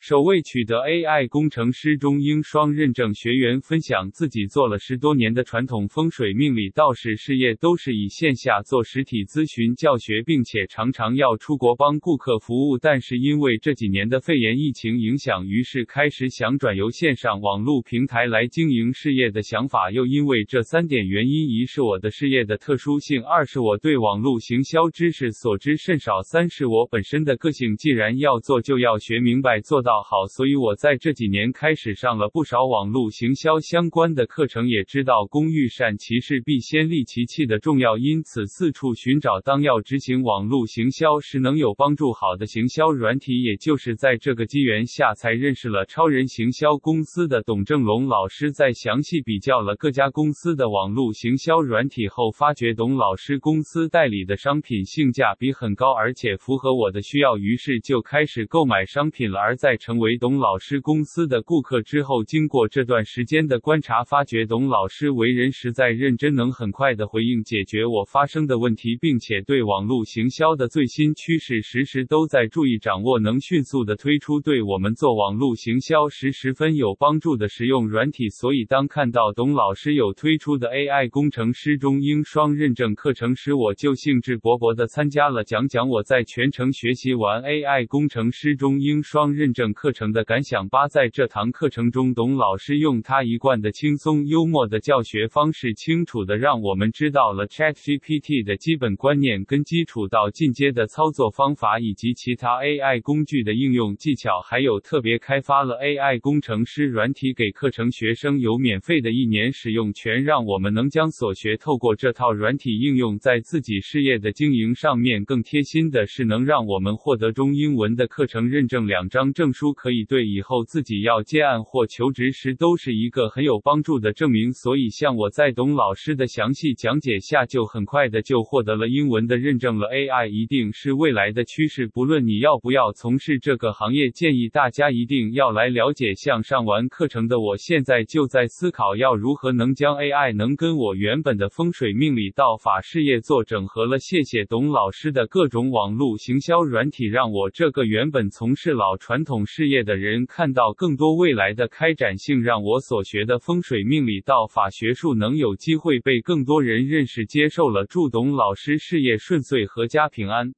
首位取得 AI 工程师中英双认证学员分享自己做了十多年的传统风水命理道士事业，都是以线下做实体咨询教学，并且常常要出国帮顾客服务。但是因为这几年的肺炎疫情影响，于是开始想转由线上网络平台来经营事业的想法。又因为这三点原因：一是我的事业的特殊性；二是我对网络行销知识所知甚少；三是我本身的个性，既然要做，就要学明白，做到。好，所以我在这几年开始上了不少网络行销相关的课程，也知道工欲善其事，必先利其器的重要，因此四处寻找当要执行网络行销时能有帮助好的行销软体，也就是在这个机缘下才认识了超人行销公司的董正龙老师。在详细比较了各家公司的网络行销软体后，发觉董老师公司代理的商品性价比很高，而且符合我的需要，于是就开始购买商品了。而在成为董老师公司的顾客之后，经过这段时间的观察，发觉董老师为人实在认真，能很快的回应解决我发生的问题，并且对网络行销的最新趋势时时都在注意掌握，能迅速的推出对我们做网络行销时十分有帮助的实用软体。所以当看到董老师有推出的 AI 工程师中英双认证课程时，我就兴致勃勃的参加了。讲讲我在全程学习完 AI 工程师中英双认证。课程的感想八，在这堂课程中，董老师用他一贯的轻松幽默的教学方式，清楚地让我们知道了 ChatGPT 的基本观念跟基础到进阶的操作方法，以及其他 AI 工具的应用技巧，还有特别开发了 AI 工程师软体给课程学生有免费的一年使用权，让我们能将所学透过这套软体应用在自己事业的经营上面。更贴心的是，能让我们获得中英文的课程认证两张证书书。可以对以后自己要接案或求职时都是一个很有帮助的证明，所以像我在董老师的详细讲解下，就很快的就获得了英文的认证了。AI 一定是未来的趋势，不论你要不要从事这个行业，建议大家一定要来了解。像上完课程的我，现在就在思考要如何能将 AI 能跟我原本的风水命理道法事业做整合了。谢谢董老师的各种网络行销软体，让我这个原本从事老传统事业的人看到更多未来的开展性，让我所学的风水命理道法学术能有机会被更多人认识接受了。祝董老师事业顺遂，阖家平安。